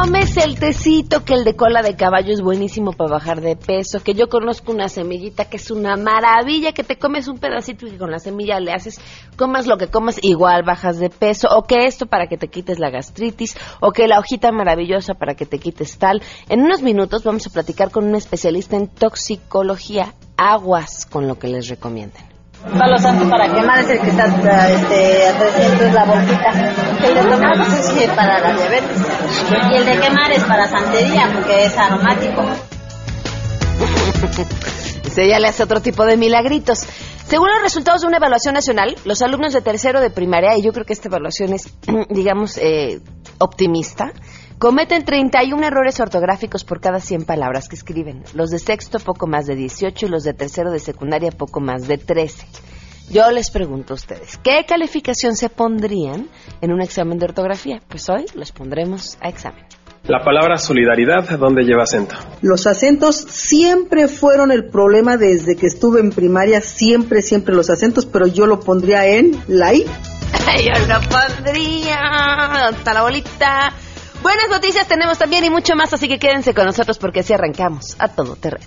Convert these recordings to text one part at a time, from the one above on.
tomes el tecito, que el de cola de caballo es buenísimo para bajar de peso, que yo conozco una semillita que es una maravilla, que te comes un pedacito y que con la semilla le haces, comas lo que comas, igual bajas de peso, o que esto para que te quites la gastritis, o que la hojita maravillosa para que te quites tal. En unos minutos vamos a platicar con un especialista en toxicología, aguas con lo que les recomienden. Palo santo para quemar es el que está este, a 300 la bolsita. El de tomar es para la diabetes. Y el de quemar es para santería porque es aromático. Ese ya le hace otro tipo de milagritos. Según los resultados de una evaluación nacional, los alumnos de tercero de primaria, y yo creo que esta evaluación es, digamos, eh, optimista, cometen 31 errores ortográficos por cada 100 palabras que escriben. Los de sexto poco más de 18 y los de tercero de secundaria poco más de 13. Yo les pregunto a ustedes, ¿qué calificación se pondrían en un examen de ortografía? Pues hoy los pondremos a examen. La palabra solidaridad, ¿dónde lleva acento? Los acentos siempre fueron el problema desde que estuve en primaria, siempre, siempre los acentos, pero yo lo pondría en la I. yo lo pondría hasta la bolita. Buenas noticias tenemos también y mucho más, así que quédense con nosotros porque así arrancamos a todo terreno.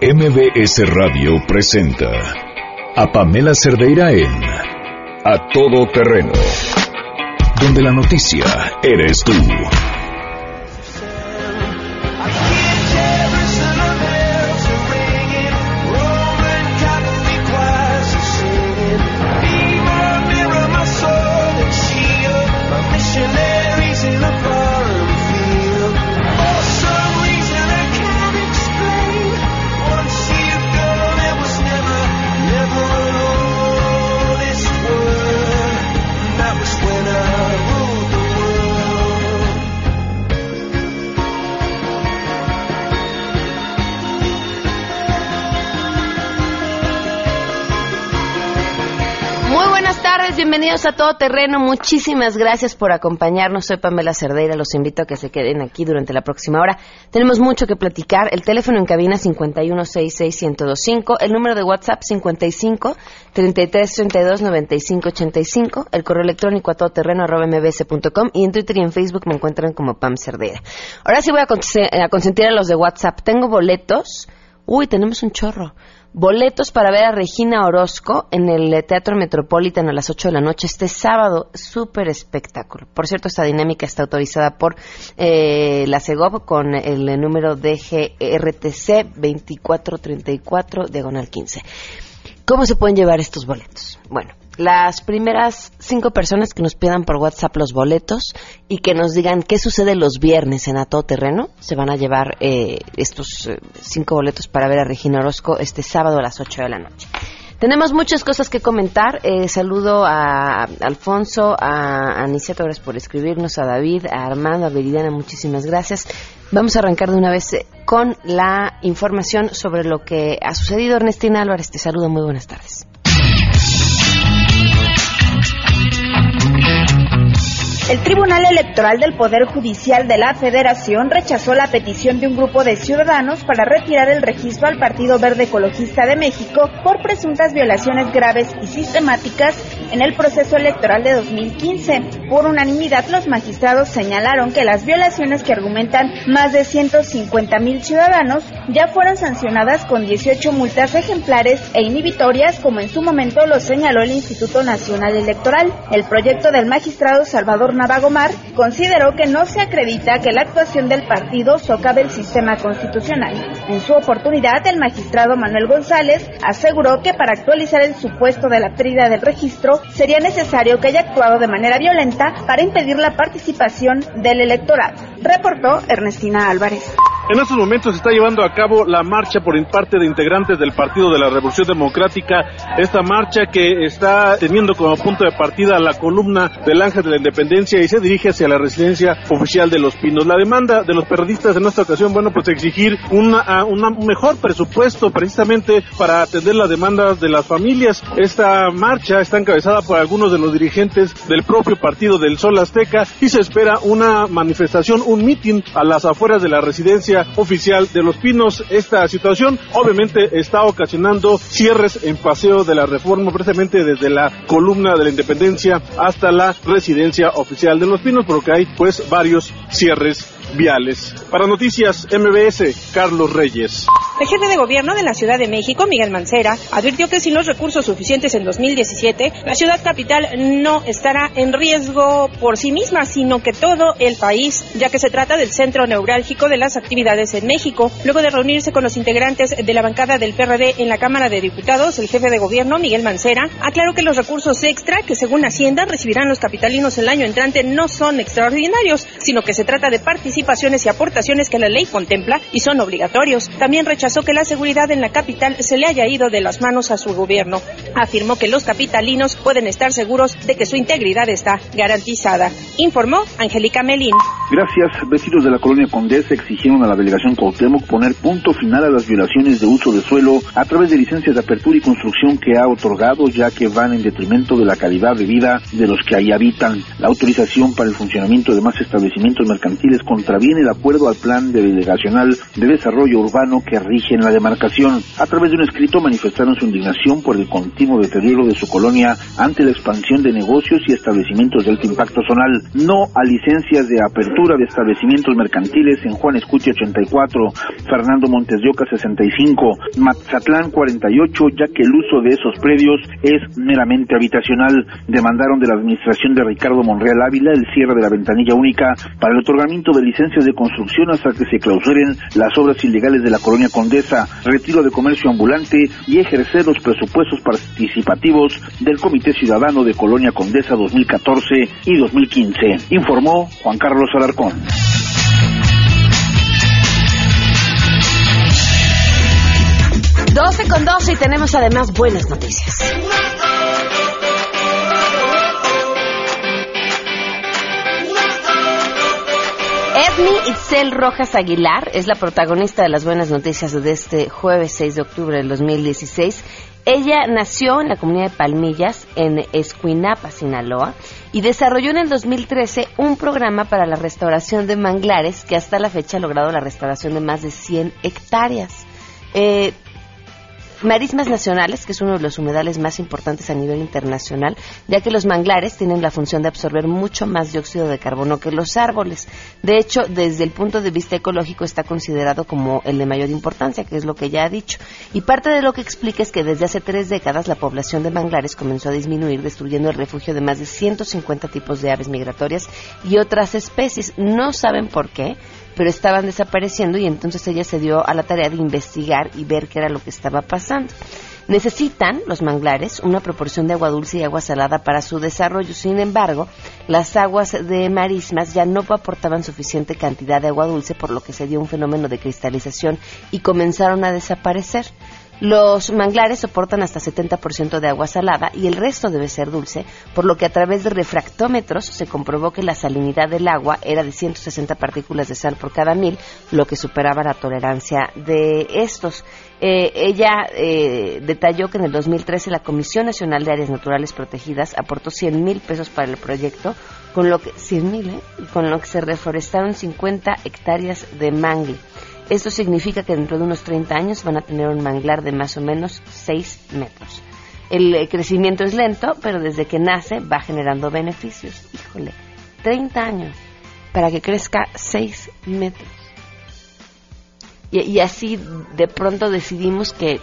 MBS Radio presenta a Pamela Cerdeira en A Todo Terreno, donde la noticia eres tú. Bienvenidos a Todo Terreno. Muchísimas gracias por acompañarnos. Soy Pamela Cerdeira. Los invito a que se queden aquí durante la próxima hora. Tenemos mucho que platicar. El teléfono en cabina 5166125. El número de WhatsApp 55 3332 9585. El correo electrónico a todoterreno.mbs.com. Y en Twitter y en Facebook me encuentran como Pam Cerdeira. Ahora sí voy a consentir a los de WhatsApp. Tengo boletos. Uy, tenemos un chorro boletos para ver a Regina Orozco en el Teatro Metropolitan a las 8 de la noche este sábado. Súper espectáculo. Por cierto, esta dinámica está autorizada por eh, la CEGOP con el número DGRTC 2434 diagonal 15. ¿Cómo se pueden llevar estos boletos? Bueno, las primeras cinco personas que nos pidan por WhatsApp los boletos y que nos digan qué sucede los viernes en A Todo Terreno, se van a llevar eh, estos eh, cinco boletos para ver a Regina Orozco este sábado a las 8 de la noche. Tenemos muchas cosas que comentar. Eh, saludo a Alfonso, a Aniceto, gracias por escribirnos, a David, a Armando, a Viridiana, muchísimas gracias. Vamos a arrancar de una vez con la información sobre lo que ha sucedido. Ernestina Álvarez, te saludo, muy buenas tardes. Thank you. El Tribunal Electoral del Poder Judicial de la Federación rechazó la petición de un grupo de ciudadanos para retirar el registro al Partido Verde Ecologista de México por presuntas violaciones graves y sistemáticas en el proceso electoral de 2015. Por unanimidad, los magistrados señalaron que las violaciones que argumentan más de 150 mil ciudadanos ya fueron sancionadas con 18 multas ejemplares e inhibitorias, como en su momento lo señaló el Instituto Nacional Electoral. El proyecto del magistrado Salvador Navagomar consideró que no se acredita que la actuación del partido socave el sistema constitucional. En su oportunidad, el magistrado Manuel González aseguró que para actualizar el supuesto de la pérdida del registro sería necesario que haya actuado de manera violenta para impedir la participación del electorado. Reportó Ernestina Álvarez. En estos momentos se está llevando a cabo la marcha por parte de integrantes del Partido de la Revolución Democrática, esta marcha que está teniendo como punto de partida la columna del Ángel de la Independencia y se dirige hacia la residencia oficial de Los Pinos. La demanda de los periodistas en esta ocasión, bueno, pues exigir una, un mejor presupuesto precisamente para atender las demandas de las familias. Esta marcha está encabezada por algunos de los dirigentes del propio partido del Sol Azteca y se espera una manifestación, un mitin a las afueras de la residencia Oficial de Los Pinos. Esta situación obviamente está ocasionando cierres en paseo de la reforma, precisamente desde la columna de la Independencia hasta la residencia oficial de Los Pinos, porque hay pues varios cierres viales. Para Noticias MBS, Carlos Reyes. El jefe de gobierno de la Ciudad de México, Miguel Mancera, advirtió que sin los recursos suficientes en 2017, la ciudad capital no estará en riesgo por sí misma, sino que todo el país, ya que se trata del centro neurálgico de las actividades en México. Luego de reunirse con los integrantes de la bancada del PRD en la Cámara de Diputados, el jefe de gobierno, Miguel Mancera, aclaró que los recursos extra que según Hacienda recibirán los capitalinos el año entrante no son extraordinarios, sino que se trata de participaciones y aportaciones que la ley contempla y son obligatorios. También rechazó que la seguridad en la capital se le haya ido de las manos a su gobierno. Afirmó que los capitalinos pueden estar seguros de que su integridad está garantizada. Informó Angélica Melín. Gracias. Vecinos de la colonia Condesa exigieron a la delegación Cuauhtémoc poner punto final a las violaciones de uso de suelo a través de licencias de apertura y construcción que ha otorgado, ya que van en detrimento de la calidad de vida de los que ahí habitan. La autorización para el funcionamiento de más establecimientos mercantiles contraviene el acuerdo al plan de delegacional de desarrollo urbano que rige en la demarcación. A través de un escrito manifestaron su indignación por el continuo deterioro de su colonia ante la expansión de negocios y establecimientos de alto impacto zonal. No a licencias de apertura de establecimientos mercantiles en Juan Escuche 84, Fernando Montes de Oca 65, Mazatlán 48, ya que el uso de esos predios es meramente habitacional. Demandaron de la administración de Ricardo Monreal Ávila el cierre de la ventanilla única para el otorgamiento de licencias de construcción hasta que se clausuren las obras ilegales de la colonia Condesa, retiro de comercio ambulante y ejercer los presupuestos participativos del Comité Ciudadano de Colonia Condesa 2014 y 2015, informó Juan Carlos Alarcón. 12 con 12 y tenemos además buenas noticias. Edmi Itzel Rojas Aguilar es la protagonista de las buenas noticias de este jueves 6 de octubre del 2016. Ella nació en la comunidad de Palmillas, en Escuinapa, Sinaloa, y desarrolló en el 2013 un programa para la restauración de manglares que hasta la fecha ha logrado la restauración de más de 100 hectáreas. Eh, Marismas Nacionales, que es uno de los humedales más importantes a nivel internacional, ya que los manglares tienen la función de absorber mucho más dióxido de carbono que los árboles. De hecho, desde el punto de vista ecológico está considerado como el de mayor importancia, que es lo que ya ha dicho. Y parte de lo que explica es que desde hace tres décadas la población de manglares comenzó a disminuir, destruyendo el refugio de más de 150 tipos de aves migratorias y otras especies. No saben por qué, pero estaban desapareciendo y entonces ella se dio a la tarea de investigar y ver qué era lo que estaba pasando. Necesitan los manglares una proporción de agua dulce y agua salada para su desarrollo. Sin embargo, las aguas de marismas ya no aportaban suficiente cantidad de agua dulce, por lo que se dio un fenómeno de cristalización y comenzaron a desaparecer. Los manglares soportan hasta 70% de agua salada y el resto debe ser dulce, por lo que a través de refractómetros se comprobó que la salinidad del agua era de 160 partículas de sal por cada mil, lo que superaba la tolerancia de estos. Eh, ella eh, detalló que en el 2013 la Comisión Nacional de Áreas Naturales Protegidas aportó 100 mil pesos para el proyecto, con lo que 100 mil, ¿eh? con lo que se reforestaron 50 hectáreas de mangle. Esto significa que dentro de unos 30 años van a tener un manglar de más o menos 6 metros. El eh, crecimiento es lento, pero desde que nace va generando beneficios. Híjole, 30 años para que crezca 6 metros. Y, y así de pronto decidimos que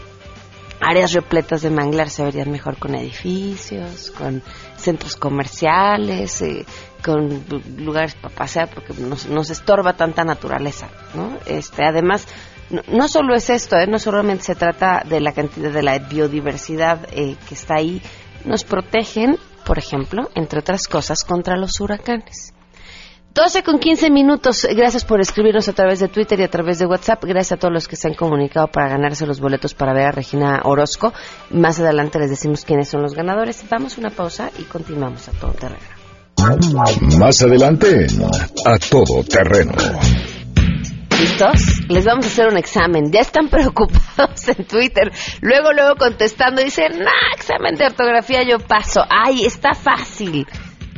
áreas repletas de manglar se verían mejor con edificios, con centros comerciales, eh, con lugares para pasear, porque nos, nos estorba tanta naturaleza, ¿no? Este, además, no, no solo es esto, ¿eh? no solamente se trata de la cantidad de la biodiversidad eh, que está ahí, nos protegen, por ejemplo, entre otras cosas, contra los huracanes. 12 con 15 minutos. Gracias por escribirnos a través de Twitter y a través de WhatsApp. Gracias a todos los que se han comunicado para ganarse los boletos para ver a Regina Orozco. Más adelante les decimos quiénes son los ganadores. Vamos a una pausa y continuamos a todo terreno. Más adelante, a todo terreno. ¿Listos? Les vamos a hacer un examen. Ya están preocupados en Twitter. Luego, luego contestando, dicen, nah, examen de ortografía yo paso. Ay, está fácil.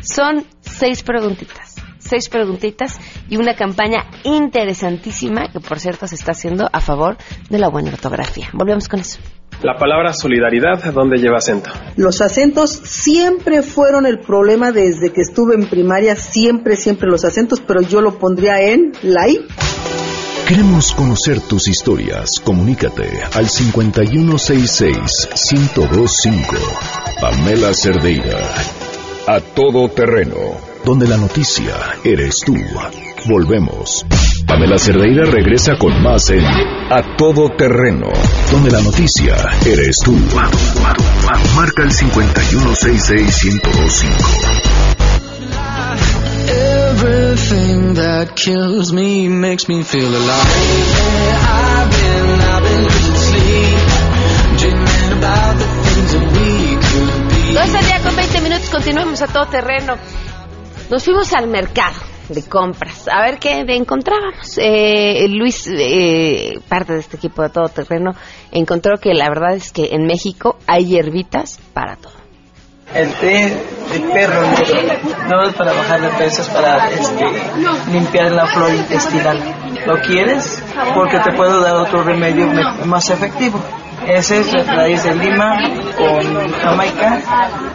Son seis preguntitas seis preguntitas y una campaña interesantísima que, por cierto, se está haciendo a favor de la buena ortografía. Volvemos con eso. La palabra solidaridad, ¿dónde lleva acento? Los acentos siempre fueron el problema desde que estuve en primaria, siempre, siempre los acentos, pero yo lo pondría en la I. Queremos conocer tus historias. Comunícate al 5166-1025. Pamela Cerdeira. A todo terreno. Donde la noticia eres tú. Volvemos. Pamela Cerdeira regresa con más en A Todo Terreno, donde la noticia eres tú. Marca el 5166125. Everything that kills me makes me feel alive. I've been, I've been losing sleep, dreaming about the things that we could be. 12 al día con 20 minutos, continuemos a todo terreno. Nos fuimos al mercado de compras a ver qué encontrábamos. Eh, Luis, eh, parte de este equipo de todo terreno, encontró que la verdad es que en México hay hierbitas para todo. El té de perro no es para bajar de peso, es para este, limpiar la flora intestinal. ¿Lo quieres? Porque te puedo dar otro remedio me- más efectivo. Ese es la raíz de lima con jamaica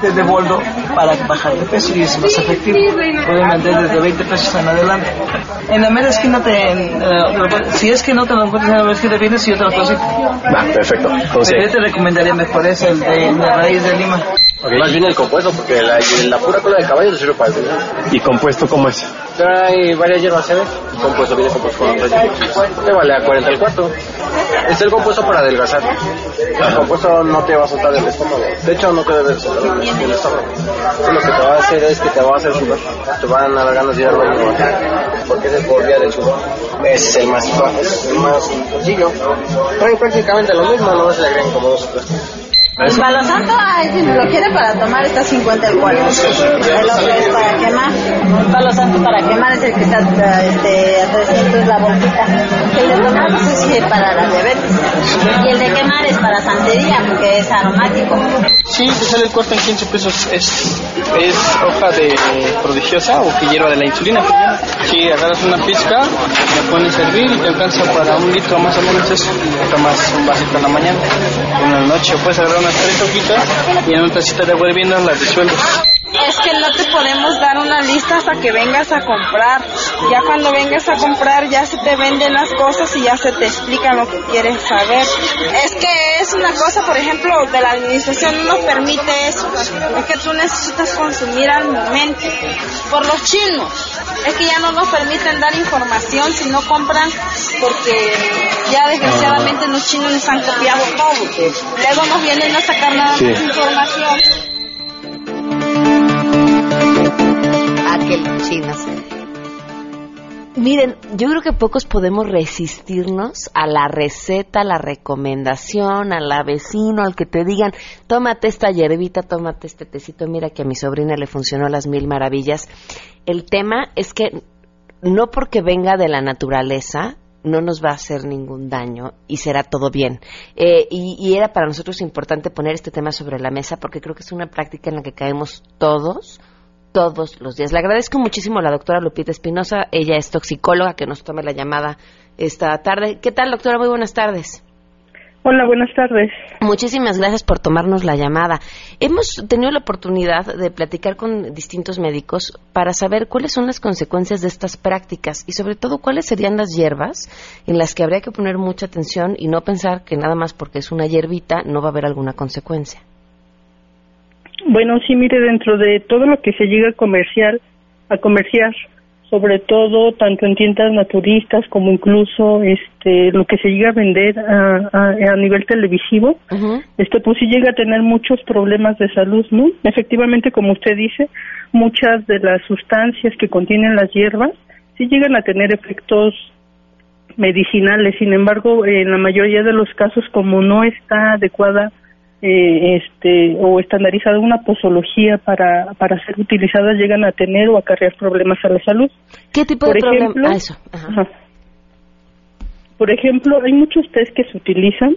de boldo para bajar de peso y es más efectivo. Pueden vender desde 20 pesos en adelante. En la mera esquina, te, te lo- si es que no te lo encuentras en la mera esquina, vienes y yo te lo consigo. Va, perfecto. Entonces, Pero yo te recomendaría mejor ese, el de la raíz de lima. Más bien el compuesto, porque la, la pura cola de caballo le sirve para eso. ¿y compuesto cómo es? Trae varias hierbas, ¿sabes? El compuesto viene compuesto con otras hierbas. Te vale a 40 el cuarto. Es el compuesto para adelgazar. El compuesto no te va a soltar del estómago. De hecho, no te debe soltar del estómago. Lo que te va a hacer es que te va a hacer sudar. Te van a dar ganas de ir al baño. Porque es el por vía del sudor. Es el más, es el más sencillo. Trae prácticamente lo mismo, no se le agregan como dos o tres. El palo santo, si lo quiere para tomar, está 50 el cuarto. El otro es para quemar. El palo santo para quemar es el que está este, a 300 la bolsita. El de tomar es para la diabetes. Y el de quemar es para santería, porque es aromático. Sí, te sale el cuarto en 15 pesos. Es, es hoja de prodigiosa o que hierba de la insulina. Sí, agarras una pizca, la pones a hervir y te alcanza para un litro más o menos eso. Tomas un vasito en la mañana, en la noche. Puedes agarrar tres hojitas y en una tacita de agua las disuelves. Es que no te podemos dar una lista hasta que vengas a comprar. Ya cuando vengas a comprar ya se te venden las cosas y ya se te explica lo que quieres saber. Es que es una cosa, por ejemplo, de la administración no permite eso. Es que tú necesitas consumir al momento. Por los chinos. Es que ya no nos permiten dar información si no compran porque ya desgraciadamente los chinos nos han copiado todo. Luego nos vienen a sacar nada más Sí. información. Aquel chinos. Miren, yo creo que pocos podemos resistirnos a la receta, a la recomendación, al vecino, al que te digan, tómate esta hierbita, tómate este tecito, mira que a mi sobrina le funcionó las mil maravillas. El tema es que no porque venga de la naturaleza, no nos va a hacer ningún daño y será todo bien. Eh, y, y era para nosotros importante poner este tema sobre la mesa porque creo que es una práctica en la que caemos todos, todos los días. Le agradezco muchísimo a la doctora Lupita Espinosa, ella es toxicóloga que nos tome la llamada esta tarde. ¿Qué tal, doctora? Muy buenas tardes. Hola, buenas tardes. Muchísimas gracias por tomarnos la llamada. Hemos tenido la oportunidad de platicar con distintos médicos para saber cuáles son las consecuencias de estas prácticas y sobre todo cuáles serían las hierbas en las que habría que poner mucha atención y no pensar que nada más porque es una hierbita no va a haber alguna consecuencia. Bueno, sí, mire, dentro de todo lo que se llega a comercial, a comerciar, sobre todo tanto en tiendas naturistas como incluso este lo que se llega a vender a, a, a nivel televisivo, este pues sí llega a tener muchos problemas de salud, ¿no? Efectivamente, como usted dice, muchas de las sustancias que contienen las hierbas sí llegan a tener efectos medicinales, sin embargo, en la mayoría de los casos, como no está adecuada eh, este o estandarizada una posología para, para ser utilizadas, llegan a tener o acarrear problemas a la salud. ¿Qué tipo Por de problema? ejemplo, Ah. Por ejemplo, hay muchos test que se utilizan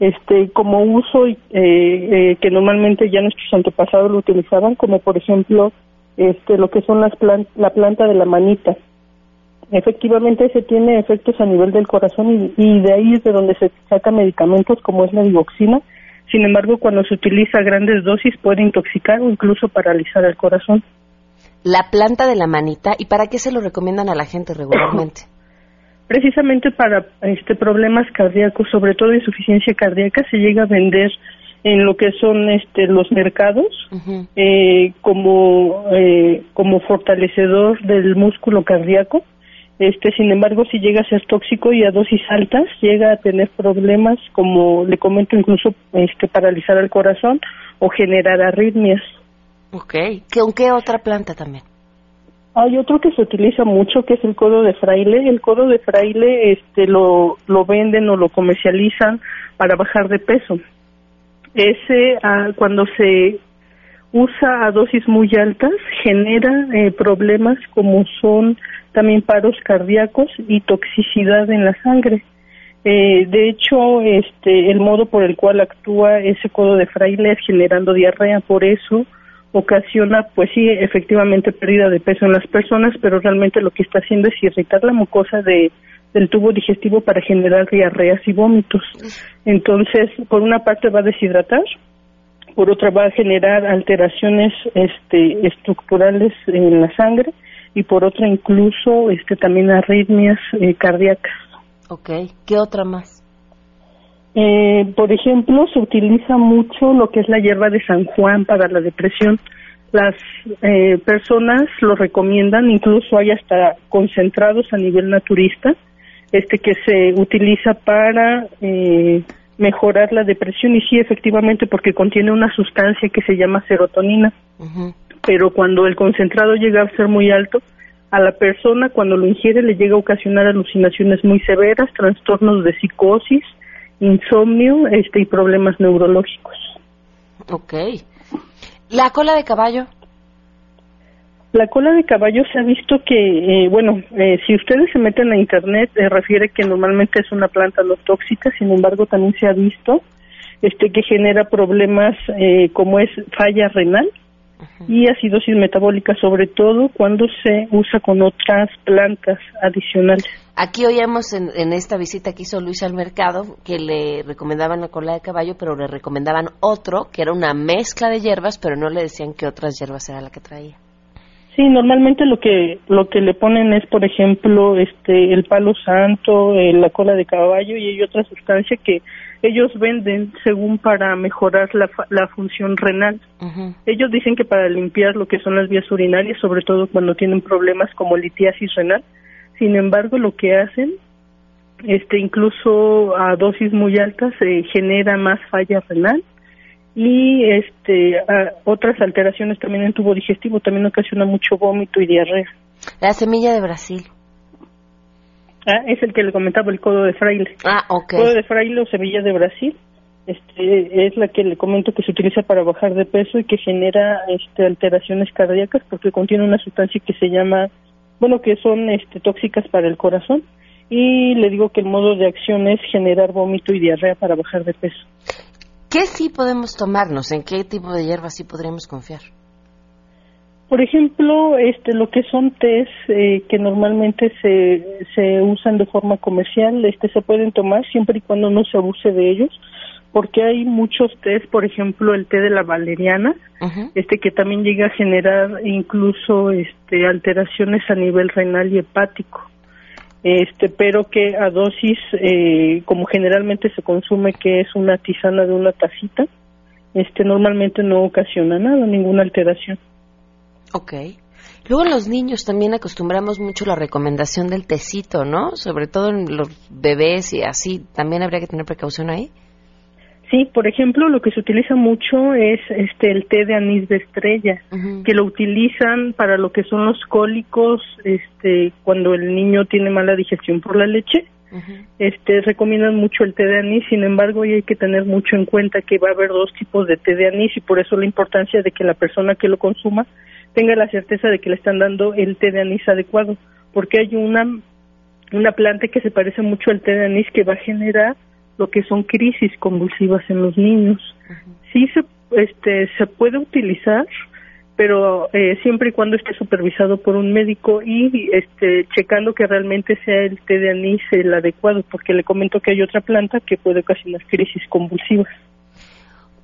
este como uso eh, eh, que normalmente ya nuestros antepasados lo utilizaban, como por ejemplo este, lo que son las plan- la planta de la manita. Efectivamente, se tiene efectos a nivel del corazón y, y de ahí es de donde se sacan medicamentos como es la digoxina. Sin embargo, cuando se utiliza a grandes dosis puede intoxicar o incluso paralizar el corazón. La planta de la manita, ¿y para qué se lo recomiendan a la gente regularmente? Precisamente para este problemas cardíacos, sobre todo insuficiencia cardíaca, se llega a vender en lo que son este los mercados eh, como eh, como fortalecedor del músculo cardíaco. Este, sin embargo, si llega a ser tóxico y a dosis altas, llega a tener problemas como le comento incluso este paralizar el corazón o generar arritmias. Ok. ¿Con qué otra planta también? Hay otro que se utiliza mucho que es el codo de fraile. El codo de fraile este lo lo venden o lo comercializan para bajar de peso. Ese ah, cuando se usa a dosis muy altas genera eh, problemas como son también paros cardíacos y toxicidad en la sangre. Eh, de hecho, este, el modo por el cual actúa ese codo de fraile es generando diarrea, por eso ocasiona, pues sí, efectivamente pérdida de peso en las personas, pero realmente lo que está haciendo es irritar la mucosa de, del tubo digestivo para generar diarreas y vómitos. Entonces, por una parte va a deshidratar, por otra va a generar alteraciones este, estructurales en la sangre y por otra incluso este, también arritmias eh, cardíacas. Ok. ¿Qué otra más? Eh, por ejemplo, se utiliza mucho lo que es la hierba de San Juan para la depresión. Las eh, personas lo recomiendan, incluso hay hasta concentrados a nivel naturista, este que se utiliza para eh, mejorar la depresión y sí, efectivamente, porque contiene una sustancia que se llama serotonina. Pero cuando el concentrado llega a ser muy alto, a la persona cuando lo ingiere le llega a ocasionar alucinaciones muy severas, trastornos de psicosis, insomnio este, y problemas neurológicos. Ok. ¿La cola de caballo? La cola de caballo se ha visto que, eh, bueno, eh, si ustedes se meten a internet, eh, refiere que normalmente es una planta no tóxica, sin embargo también se ha visto este que genera problemas eh, como es falla renal y acidosis metabólica, sobre todo cuando se usa con otras plantas adicionales. Aquí oíamos en, en esta visita que hizo Luis al mercado que le recomendaban la cola de caballo, pero le recomendaban otro que era una mezcla de hierbas, pero no le decían qué otras hierbas era la que traía. Sí, normalmente lo que lo que le ponen es, por ejemplo, este el palo santo, eh, la cola de caballo y hay otra sustancia que ellos venden según para mejorar la, fa- la función renal. Ellos dicen que para limpiar lo que son las vías urinarias, sobre todo cuando tienen problemas como litiasis renal. Sin embargo, lo que hacen, este, incluso a dosis muy altas, se genera más falla renal y este a- otras alteraciones también en tubo digestivo, también ocasiona mucho vómito y diarrea. La semilla de Brasil. Ah, es el que le comentaba el codo de fraile. Ah, ok. Codo de fraile o semilla de Brasil. Este, es la que le comento que se utiliza para bajar de peso y que genera este, alteraciones cardíacas porque contiene una sustancia que se llama, bueno, que son este, tóxicas para el corazón. Y le digo que el modo de acción es generar vómito y diarrea para bajar de peso. ¿Qué sí podemos tomarnos? ¿En qué tipo de hierbas sí podríamos confiar? Por ejemplo, este, lo que son tés eh, que normalmente se, se usan de forma comercial, este, se pueden tomar siempre y cuando no se abuse de ellos, porque hay muchos tés, por ejemplo, el té de la valeriana, este que también llega a generar incluso este, alteraciones a nivel renal y hepático. Este, pero que a dosis, eh, como generalmente se consume, que es una tisana de una tacita, este, normalmente no ocasiona nada, ninguna alteración. Ok. Luego los niños también acostumbramos mucho la recomendación del tecito, ¿no? Sobre todo en los bebés y así. ¿También habría que tener precaución ahí? Sí, por ejemplo, lo que se utiliza mucho es este el té de anís de estrella, que lo utilizan para lo que son los cólicos, este cuando el niño tiene mala digestión por la leche. Este recomiendan mucho el té de anís, sin embargo, y hay que tener mucho en cuenta que va a haber dos tipos de té de anís y por eso la importancia de que la persona que lo consuma tenga la certeza de que le están dando el té de anís adecuado, porque hay una una planta que se parece mucho al té de anís que va a generar lo que son crisis convulsivas en los niños. Sí se este se puede utilizar, pero eh, siempre y cuando esté supervisado por un médico y este checando que realmente sea el té de anís el adecuado, porque le comento que hay otra planta que puede ocasionar crisis convulsivas.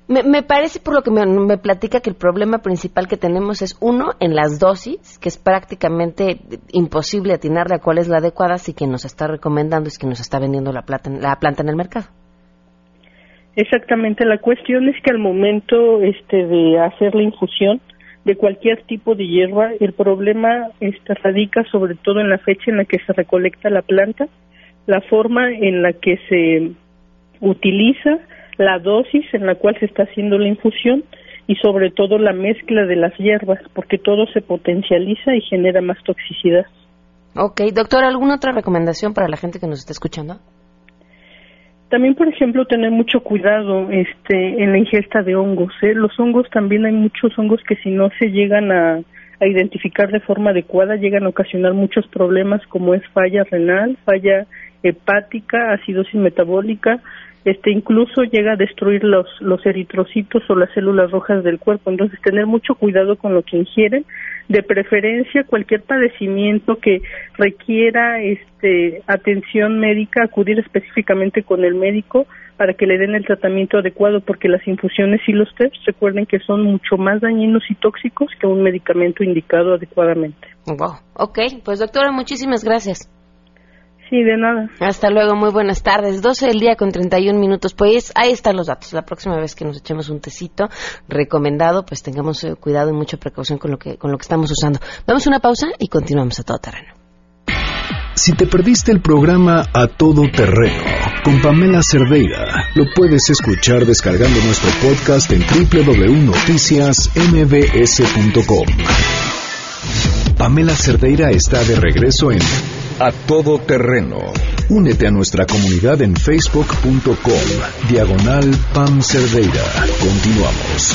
Me, parece por lo que me, platica que el problema principal que tenemos es uno en las dosis, que es prácticamente imposible atinarle a cuál es la adecuada, así que nos está recomendando es que nos está vendiendo la, plata, la planta en el mercado. Exactamente, la cuestión es que al momento este de hacer la infusión de cualquier tipo de hierba, el problema este, radica sobre todo en la fecha en la que se recolecta la planta, la forma en la que se utiliza, la dosis en la cual se está haciendo la infusión y sobre todo la mezcla de las hierbas, porque todo se potencializa y genera más toxicidad. Ok, doctor, ¿alguna otra recomendación para la gente que nos está escuchando? También, por ejemplo, tener mucho cuidado este, en la ingesta de hongos. ¿eh? Los hongos también hay muchos hongos que si no se llegan a, a identificar de forma adecuada llegan a ocasionar muchos problemas como es falla renal, falla hepática, acidosis metabólica, este incluso llega a destruir los los eritrocitos o las células rojas del cuerpo. Entonces, tener mucho cuidado con lo que ingieren, de preferencia cualquier padecimiento que requiera este atención médica, acudir específicamente con el médico para que le den el tratamiento adecuado porque las infusiones y los tests recuerden que son mucho más dañinos y tóxicos que un medicamento indicado adecuadamente. Wow. Ok, pues doctora, muchísimas gracias. Sí, de nada. Hasta luego, muy buenas tardes. 12 del día con 31 minutos. Pues ahí están los datos. La próxima vez que nos echemos un tecito recomendado, pues tengamos eh, cuidado y mucha precaución con lo que con lo que estamos usando. Vamos a una pausa y continuamos a todo terreno. Si te perdiste el programa A Todo Terreno con Pamela Cerdeira, lo puedes escuchar descargando nuestro podcast en www.noticiasmbs.com. Pamela Cerdeira está de regreso en A Todo Terreno. Únete a nuestra comunidad en facebook.com, diagonal Pam Cerdeira. Continuamos.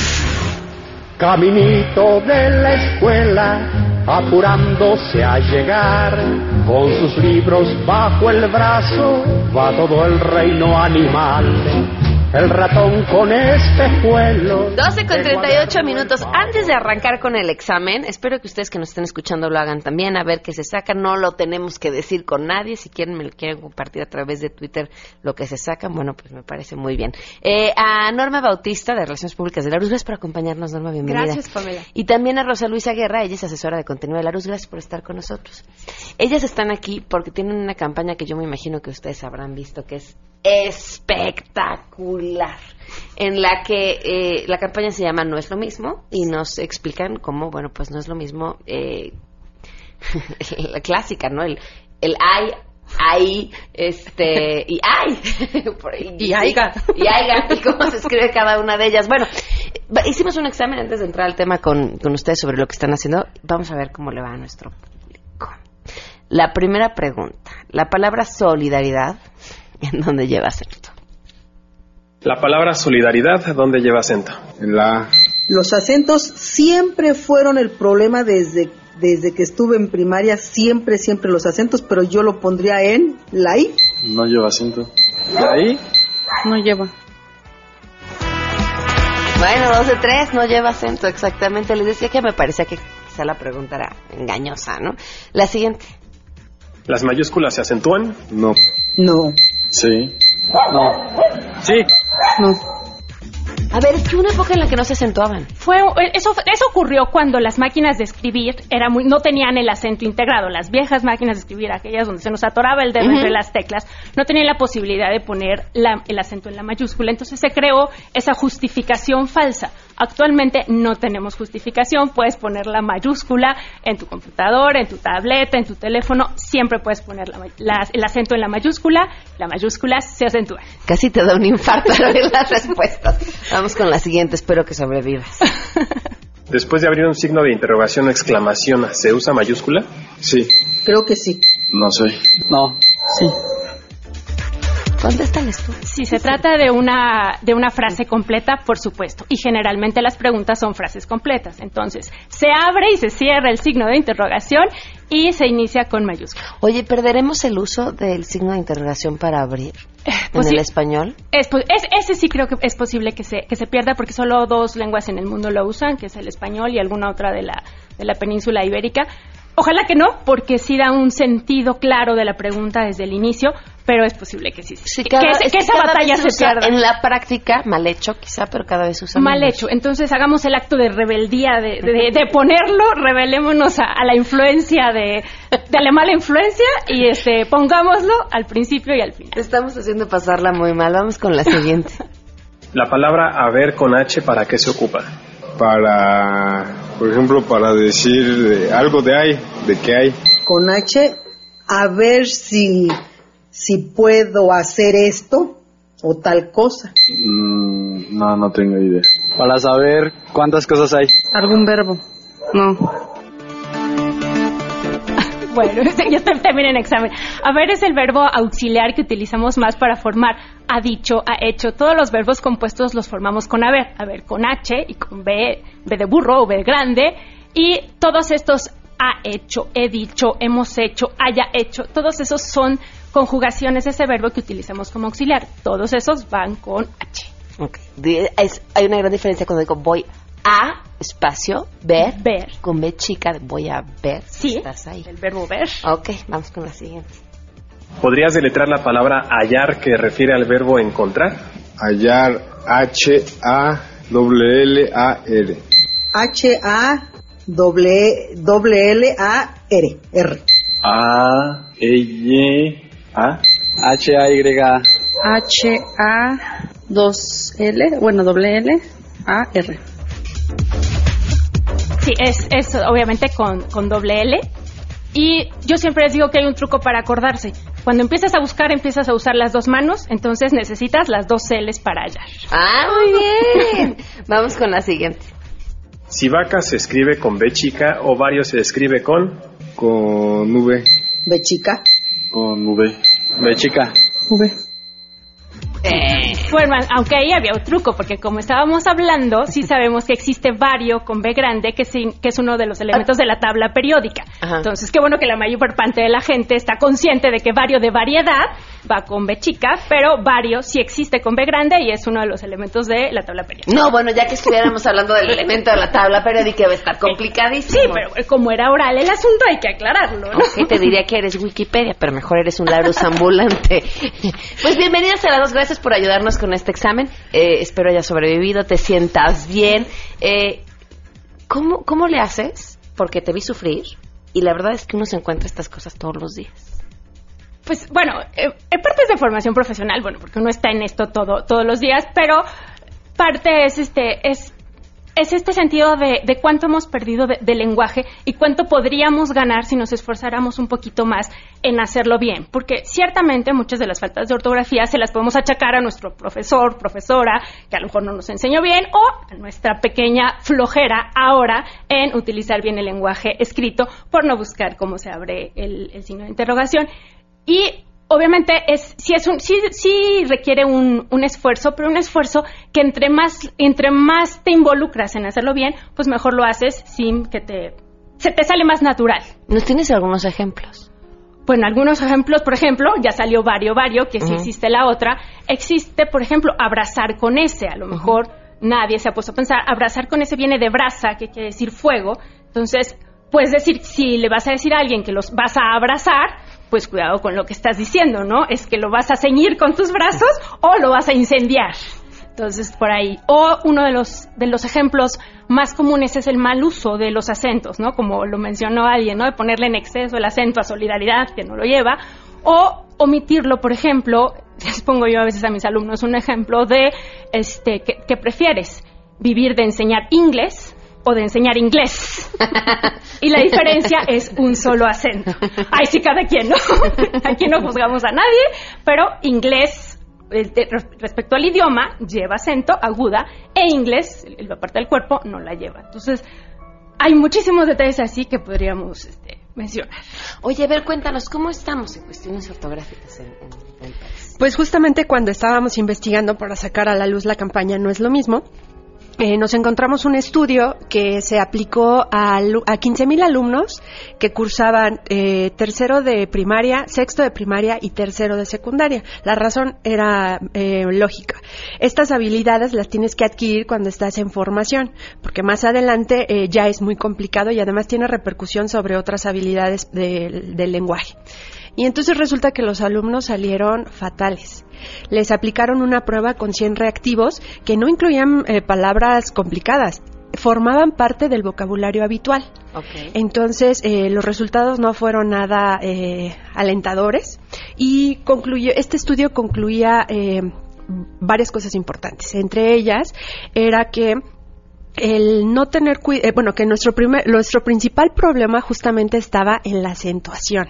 Caminito de la escuela, apurándose a llegar, con sus libros bajo el brazo, va todo el reino animal. El ratón con espejuelos. 12 con 38 minutos. Antes de arrancar con el examen, espero que ustedes que nos estén escuchando lo hagan también, a ver qué se saca. No lo tenemos que decir con nadie. Si quieren, me lo quieren compartir a través de Twitter lo que se sacan. Bueno, pues me parece muy bien. Eh, a Norma Bautista, de Relaciones Públicas de la Luz, gracias por acompañarnos, Norma. Bienvenida. Gracias, Pamela. Y también a Rosa Luisa Guerra, ella es asesora de contenido de la Luz. Gracias por estar con nosotros. Ellas están aquí porque tienen una campaña que yo me imagino que ustedes habrán visto, que es espectacular en la que eh, la campaña se llama No es lo mismo y nos explican cómo, bueno, pues no es lo mismo eh, la clásica, ¿no? El, el ay, ay, este, y ay, Y aiga. y aiga, y cómo se escribe cada una de ellas. Bueno, hicimos un examen antes de entrar al tema con, con ustedes sobre lo que están haciendo. Vamos a ver cómo le va a nuestro público. La primera pregunta, la palabra solidaridad, ¿en dónde lleva acento? La palabra solidaridad, ¿dónde lleva acento? En la Los acentos siempre fueron el problema desde, desde que estuve en primaria, siempre, siempre los acentos, pero yo lo pondría en la I. no lleva acento. Ahí, No lleva. Bueno, dos de tres no lleva acento, exactamente. Les decía que me parecía que quizá la pregunta era engañosa, ¿no? La siguiente. las mayúsculas se acentúan. No. No. Sí. No. Sí. No. A ver, es que una época en la que no se acentuaban. Fue, eso, eso ocurrió cuando las máquinas de escribir era muy, no tenían el acento integrado. Las viejas máquinas de escribir, aquellas donde se nos atoraba el dedo entre las teclas, no tenían la posibilidad de poner la- el acento en la mayúscula. Entonces se creó esa justificación falsa. Actualmente no tenemos justificación. Puedes poner la mayúscula en tu computadora, en tu tableta, en tu teléfono. Siempre puedes poner la la- el acento en la mayúscula. La mayúscula se acentúa. Casi te da un infarto al oír las respuestas. Vamos con la siguiente, espero que sobrevivas. Después de abrir un signo de interrogación o exclamación, ¿se usa mayúscula? Sí. Creo que sí. No sé. No. Sí. Contéstales tú. Si se trata de una, de una frase completa, por supuesto. Y generalmente las preguntas son frases completas. Entonces, se abre y se cierra el signo de interrogación y se inicia con mayúscula. Oye, ¿perderemos el uso del signo de interrogación para abrir pues en sí. el español? Es, es- ese sí creo que es posible que se, que se pierda porque solo dos lenguas en el mundo lo usan, que es el español y alguna otra de la, de la península ibérica. Ojalá que no, porque sí da un sentido claro de la pregunta desde el inicio, pero es posible que sí. que, Cada- que es que esa batalla se usa pierda. En la práctica, mal hecho quizá, pero cada vez usa Mal menos. hecho. Entonces hagamos el acto de rebeldía, de, de- de ponerlo, rebelémonos a, a la influencia de, de la mala influencia y este pongámoslo al principio y al final. Estamos haciendo pasarla muy mal. Vamos con la siguiente. La palabra haber con H, ¿para qué se ocupa? Para, por ejemplo, para decir de algo de hay, de que hay. Con H, a ver si, puedo hacer esto o tal cosa. Mm, no, no tengo idea. Para saber cuántas cosas hay. ¿Algún verbo? No. Bueno, yo estoy también en examen. A ver, es el verbo auxiliar que utilizamos más para formar ha dicho, ha hecho. Todos los verbos compuestos los formamos con haber. Haber con H y con B, B de burro o B grande. Y todos estos ha hecho, he dicho, hemos hecho, haya hecho, todos esos son conjugaciones de ese verbo que utilizamos como auxiliar. Todos esos van con H. Ok. Di- es- hay una gran diferencia cuando digo voy a espacio ver, ver. con B chica, voy a ver. Sí, Estás ahí. el verbo ver. Ok, vamos con la siguiente. ¿Podrías deletrar la palabra hallar que refiere al verbo encontrar? Hallar, H-A-L-L-A-R. H-A-L-L-A-R. R. A, E, Y, A, H, A, Y, A. H A 2 L, bueno, doble L A R. Sí, es, es obviamente con, con doble L. Y yo siempre les digo que hay un truco para acordarse. Cuando empiezas a buscar, empiezas a usar las dos manos, entonces necesitas las dos L's para hallar. Ah, muy bien. Vamos con la siguiente. Si vaca se escribe con B chica o varios se escribe con... Con V. B chica. Con V. V chica. V. Bueno, aunque ahí había un truco, porque como estábamos hablando, sí sabemos que existe vario con B grande, que, sí- que es uno de los elementos de la tabla periódica. Ajá. Entonces, qué bueno que la mayor parte de la gente está consciente de que vario de variedad va con B chica, pero vario sí existe con B grande y es uno de los elementos de la tabla periódica. No, bueno, ya que estuviéramos hablando del elemento de la tabla periódica, va a estar complicadísimo. Sí, pero como era oral el asunto, hay que aclararlo, ¿no? Ok, te diría que eres Wikipedia, pero mejor eres un Larus ambulante. Pues bienvenidas a las dos, gracias por ayudarnos con este examen. Eh, espero hayas sobrevivido, te sientas bien. Eh, ¿cómo, ¿Cómo le haces? Porque te vi sufrir y la verdad es que uno se encuentra estas cosas todos los días. Pues bueno, eh, parte es de formación profesional, bueno, porque uno está en esto todo, todos los días, pero parte es este, es, es este sentido de, cuánto hemos perdido de, de lenguaje y cuánto podríamos ganar si nos esforzáramos un poquito más en hacerlo bien. Porque ciertamente muchas de las faltas de ortografía se las podemos achacar a nuestro profesor, profesora, que a lo mejor no nos enseñó bien, o a nuestra pequeña flojera ahora en utilizar bien el lenguaje escrito por no buscar cómo se abre el, el signo de interrogación. Y obviamente es sí es un sí, sí requiere un, un esfuerzo, pero un esfuerzo que entre más entre más te involucras en hacerlo bien, pues mejor lo haces sin que te se te sale más natural. ¿Nos tienes algunos ejemplos? Bueno, algunos ejemplos, por ejemplo, ya salió vario vario, que sí Ujú. existe la otra. Existe, por ejemplo, abrazar con ese. A lo mejor nadie se ha puesto a pensar. Abrazar con ese viene de brasa, que quiere decir fuego. Entonces, puedes decir, si le vas a decir a alguien que los vas a abrazar, pues cuidado con lo que estás diciendo, ¿no? Es que lo vas a ceñir con tus brazos o lo vas a incendiar. Entonces, por ahí. O uno de los, de los ejemplos más comunes es el mal uso de los acentos, ¿no? Como lo mencionó alguien, ¿no? De ponerle en exceso el acento a solidaridad, que no lo lleva. O omitirlo, por ejemplo, les pongo yo a veces a mis alumnos un ejemplo de, este, que, que prefieres vivir de enseñar inglés o de enseñar inglés. y la diferencia es un solo acento. Ahí sí cada quien, ¿no? Aquí no juzgamos a nadie, pero inglés eh, de- respecto al idioma lleva acento aguda e inglés, la parte del cuerpo, no la lleva. Entonces, hay muchísimos detalles así que podríamos este, mencionar. Oye, a ver, cuéntanos, ¿cómo estamos en cuestiones ortográficas en, en el país? Pues justamente cuando estábamos investigando para sacar a la luz la campaña No es lo mismo, eh, nos encontramos un estudio que se aplicó a, a 15.000 alumnos que cursaban eh, tercero de primaria, sexto de primaria y tercero de secundaria. La razón era eh, lógica. Estas habilidades las tienes que adquirir cuando estás en formación, porque más adelante eh, ya es muy complicado y además tiene repercusión sobre otras habilidades del lenguaje. Y entonces resulta que los alumnos salieron fatales. Les aplicaron una prueba con 100 reactivos que no incluían eh, palabras complicadas, formaban parte del vocabulario habitual. Entonces, eh, los resultados no fueron nada eh, alentadores y concluyó, este estudio concluía eh, varias cosas importantes. Entre ellas era que el no tener cuidado, bueno, que nuestro, primer, nuestro principal problema justamente estaba en la acentuación.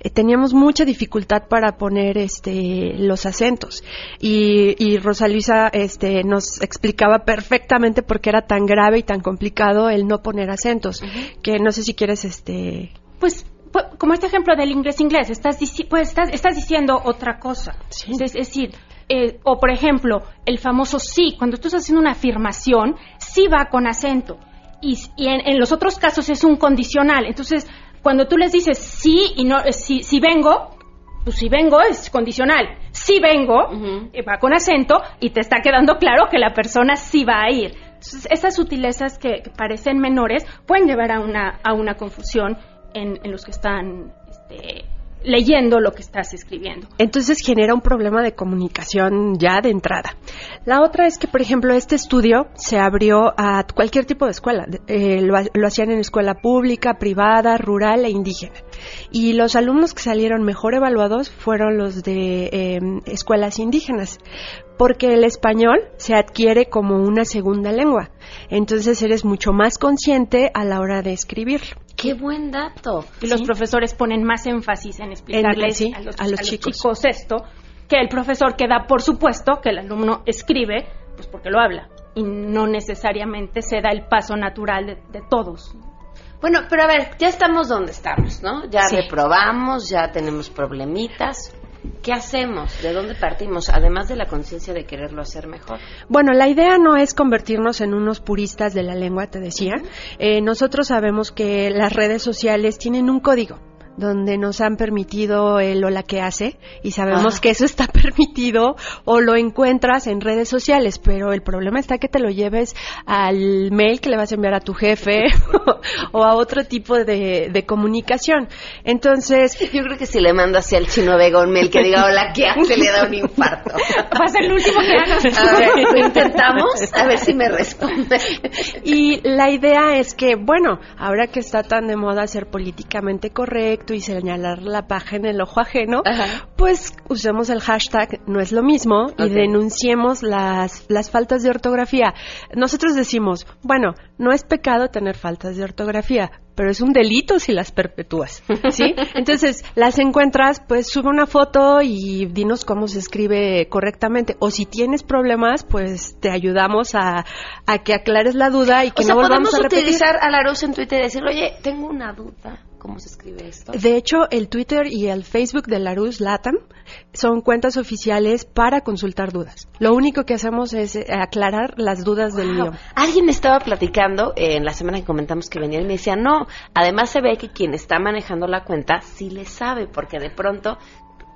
Eh, teníamos mucha dificultad para poner este los acentos y, y Rosa Luisa este nos explicaba perfectamente por qué era tan grave y tan complicado el no poner acentos que no sé si quieres este Pues, pu- como este ejemplo del inglés-inglés, estás, dici- pues, estás, estás diciendo otra cosa. Es, es decir, eh, o por ejemplo, el famoso sí, cuando tú estás haciendo una afirmación, sí va con acento. Y, y en, en los otros casos es un condicional. Entonces, cuando tú les dices sí y no, eh, si, si vengo, pues si vengo es condicional. Si vengo, eh, va con acento y te está quedando claro que la persona sí va a ir. Entonces, esas sutilezas que, que parecen menores pueden llevar a una, a una confusión en, en los que están este, leyendo lo que estás escribiendo. Entonces genera un problema de comunicación ya de entrada. La otra es que, por ejemplo, este estudio se abrió a cualquier tipo de escuela. Eh, lo, lo hacían en escuela pública, privada, rural e indígena. Y los alumnos que salieron mejor evaluados fueron los de eh, escuelas indígenas, porque el español se adquiere como una segunda lengua. Entonces eres mucho más consciente a la hora de escribirlo. ¡Qué buen dato! Y los profesores ponen más énfasis en explicarles sí, a, los, a los chicos. esto que el profesor que da por supuesto que el alumno escribe, pues porque lo habla. Y no necesariamente se da el paso natural de, de todos. Bueno, pero a ver, ya estamos donde estamos, ¿no? Ya Sí. reprobamos, ya tenemos problemitas. ¿Qué hacemos? ¿De dónde partimos? Además de la conciencia de quererlo hacer mejor. Bueno, la idea no es convertirnos en unos puristas de la lengua, te decía. Eh, nosotros sabemos que las redes sociales tienen un código donde nos han permitido el hola que hace y sabemos que eso está permitido o lo encuentras en redes sociales, pero el problema está que te lo lleves al mail que le vas a enviar a tu jefe o a otro tipo de, de comunicación. Entonces, yo creo que si le mando así al chino Vega un mail que diga hola que hace le da un infarto. Va a ser el último que hagas. A ver, lo intentamos, a ver si me responde. Y la idea es que, bueno, ahora que está tan de moda ser políticamente correcto y señalar la paja en el ojo ajeno, pues usemos el hashtag no es lo mismo y denunciemos las, las faltas de ortografía. Nosotros decimos, bueno, no es pecado tener faltas de ortografía, pero es un delito si las perpetúas, ¿sí? Entonces, las encuentras, pues sube una foto y dinos cómo se escribe correctamente. O si tienes problemas, pues te ayudamos a, a que aclares la duda y que o sea, no volvamos podemos a repetir. utilizar a la en Twitter y decir, oye, tengo una duda. ¿Cómo se escribe esto? De hecho, el Twitter y el Facebook de Larus Latam son cuentas oficiales para consultar dudas. Lo único que hacemos es eh, aclarar las dudas del idioma. Alguien estaba platicando eh, en la semana que comentamos que venía y me decía, no, además se ve que quien está manejando la cuenta sí le sabe, porque de pronto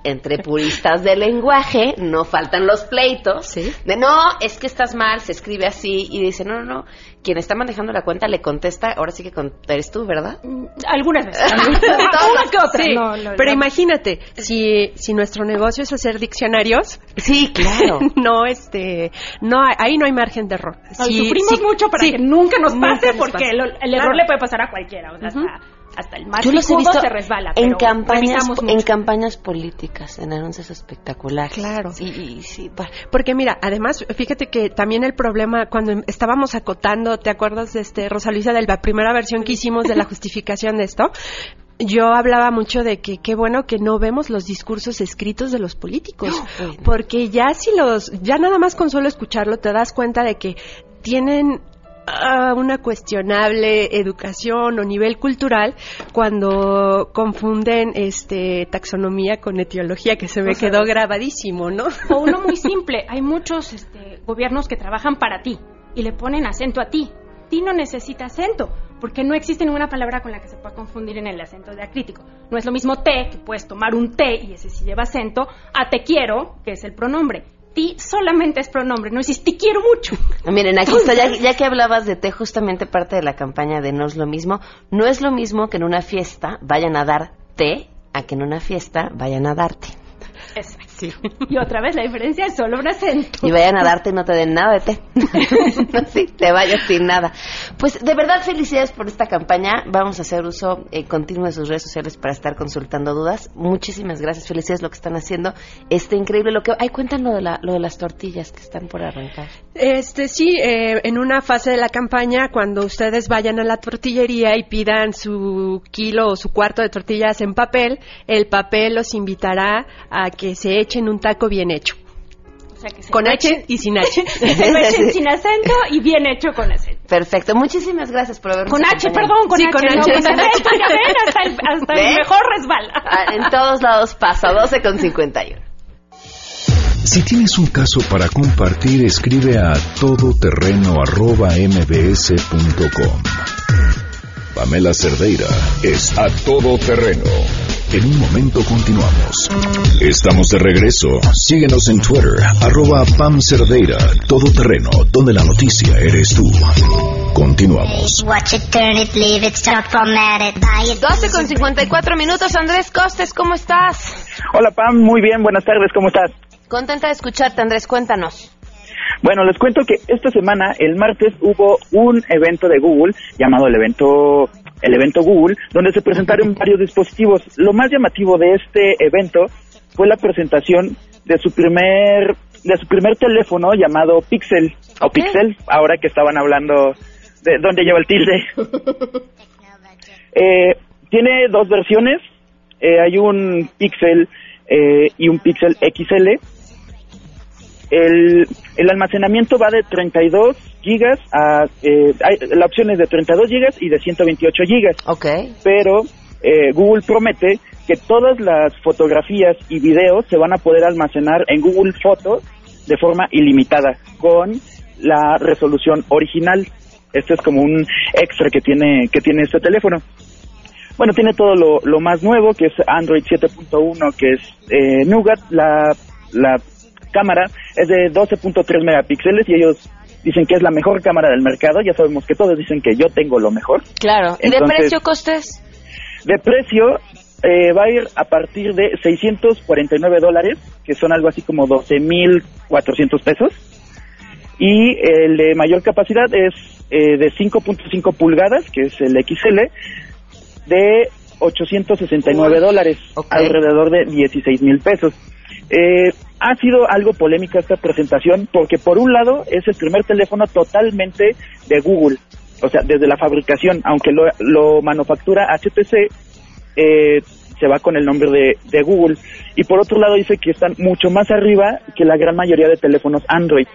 entre puristas del lenguaje no faltan los pleitos de no, es que estás mal, se escribe así y dice, no, no, no, quien está manejando la cuenta le contesta, ahora sí que eres tú, ¿verdad? Algunas veces. Una que otra, Sí, no, no, pero no. imagínate, si, si nuestro negocio es hacer diccionarios, sí, claro. no, este, no, hay- ahí no hay margen de error. Si- sufrimos si- mucho para sí, que nunca nos nunca pase, nos porque pase. el, el error Claro. le puede pasar a cualquiera. O sea, hasta, hasta el más Yo los he picudo visto se resbala. en campañas, en campañas políticas, en anuncios espectaculares. Claro. Y sí, bueno. Porque mira, además, fíjate que también el problema, cuando estábamos acotando, ¿te acuerdas, este, Rosa Luisa, de la primera versión que hicimos de la justificación de esto? Yo hablaba mucho de que qué bueno que no vemos los discursos escritos de los políticos, porque ya si los, ya nada más con solo escucharlo te das cuenta de que tienen ah, una cuestionable educación o nivel cultural cuando confunden este taxonomía con etiología, que se me O sea, quedó grabadísimo, ¿no? O uno muy simple, hay muchos este, gobiernos que trabajan para ti y le ponen acento a ti. Ti no necesita acento, porque no existe ninguna palabra con la que se pueda confundir en el acento diacrítico. No es lo mismo te, que puedes tomar un te y ese sí lleva acento, a te quiero, que es el pronombre. Ti solamente es pronombre, no dices te quiero mucho. Miren, aquí está, ya, ya que hablabas de té, justamente parte de la campaña de No es lo mismo. No es lo mismo que en una fiesta vayan a dar té a que en una fiesta vayan a darte. Exacto. Y otra vez la diferencia es solo un acento. Y vayan a darte y no te den nada de té. sí, te vayas sin nada. Pues de verdad felicidades por esta campaña. Vamos a hacer uso eh, continuo de sus redes sociales para estar consultando dudas. Muchísimas gracias, felicidades lo que están haciendo. Está increíble lo que... Ay, cuentan lo de, la, lo de las tortillas que están por arrancar. Este sí, eh, en una fase de la campaña, cuando ustedes vayan a la tortillería y pidan su kilo o su cuarto de tortillas en papel, el papel los invitará a que se echen un taco bien hecho. O sea, que se Con H echen- y sin H. echen sin acento y bien hecho con acento. Perfecto, muchísimas gracias por habernos Con H, acompañado. perdón, con Sí, H. con no, H. con acento. Mira, ven, hasta el, hasta el mejor resbala. Ah, En todos lados pasa, 12 con 51. Si tienes un caso para compartir, escribe a todoterreno.mbs.com. Pamela Cerdeira es a todoterreno. En un momento continuamos. Estamos de regreso. Síguenos en Twitter, arroba Pam Cerdeira, todoterreno, donde la noticia eres tú. Continuamos. Watch it, turn it, leave it, stop, format it, buy it. 12 con 54 minutos. Andrés Costes, ¿cómo estás? Hola Pam, muy bien, buenas tardes, ¿cómo estás? Contenta de escucharte, Andrés, cuéntanos. Bueno, les cuento que esta semana, el martes, hubo un evento de Google llamado el evento el evento Google, donde se presentaron varios dispositivos. Lo más llamativo de este evento fue la presentación de su primer de su primer teléfono llamado Pixel o Pixel, ahora que estaban hablando de dónde lleva el tilde. Eh, tiene dos versiones. Eh, hay un Pixel eh, y un Pixel XL. El, el almacenamiento va de 32 gigas a... eh, hay- la opción es de 32 gigas y de 128 gigas. Ok. Pero eh, Google promete que todas las fotografías y videos se van a poder almacenar en Google Fotos de forma ilimitada con la resolución original. Esto es como un extra que tiene que tiene este teléfono. Bueno, tiene todo lo, lo más nuevo, que es Android 7.1, que es eh, Nougat. La, la cámara es de 12.3 megapíxeles y ellos dicen que es la mejor cámara del mercado. Ya sabemos que todos dicen que yo tengo lo mejor. Claro. ¿Y de precio, Costes? De precio eh, va a ir a partir de 649 dólares, que son algo así como 12.400 pesos. Y el de mayor capacidad es eh, de 5.5 pulgadas, que es el XL, de 869 dólares, alrededor de 16 mil pesos. Eh, ha sido algo polémica esta presentación porque por un lado es el primer teléfono totalmente de Google, o sea, desde la fabricación, aunque lo, lo manufactura HTC, eh, se va con el nombre de, de Google. Y por otro lado dice que están mucho más arriba que la gran mayoría de teléfonos Android.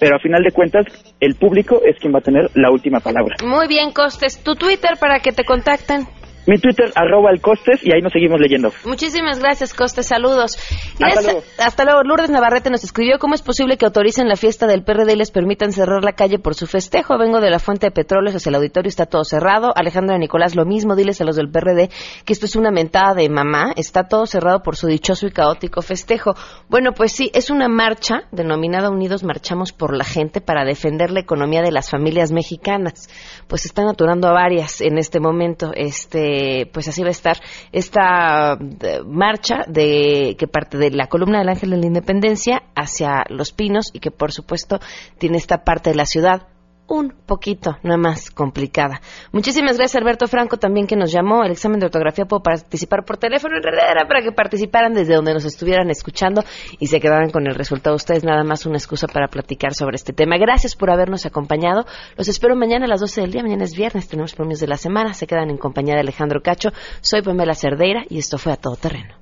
Pero a final de cuentas, el público es quien va a tener la última palabra. Muy bien, Costes. ¿Tu Twitter para que te contacten? Mi Twitter, arroba el costes, y ahí nos seguimos leyendo. Muchísimas gracias, Costes. Saludos. Hasta luego. Hasta luego. Lourdes Navarrete nos escribió cómo es posible que autoricen la fiesta del PRD y les permitan cerrar la calle por su festejo. Vengo de la fuente de petróleos hacia el auditorio, está todo cerrado. Alejandra Nicolás, lo mismo. Diles a los del PRD que esto es una mentada de mamá. Está todo cerrado por su dichoso y caótico festejo. Bueno, pues sí, es una marcha denominada Unidos Marchamos por la Gente para defender la economía de las familias mexicanas. Pues están aturando a varias en este momento. Este, pues así va a estar esta eh, marcha de que parte de la columna del Ángel de la Independencia hacia Los Pinos y que por supuesto tiene esta parte de la ciudad un poquito, nada más complicada. Muchísimas gracias Alberto Franco también que nos llamó. El examen de ortografía puedo participar por teléfono. En realidad era para que participaran desde donde nos estuvieran escuchando y se quedaran con el resultado. Ustedes nada más una excusa para platicar sobre este tema. Gracias por habernos acompañado. Los espero mañana a las 12 del día. Mañana es viernes, tenemos premios de la semana. Se quedan en compañía de Alejandro Cacho. Soy Pamela Cerdeira y esto fue a todo terreno.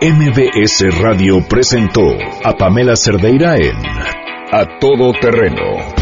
MBS Radio presentó a Pamela Cerdeira en A Todo Terreno.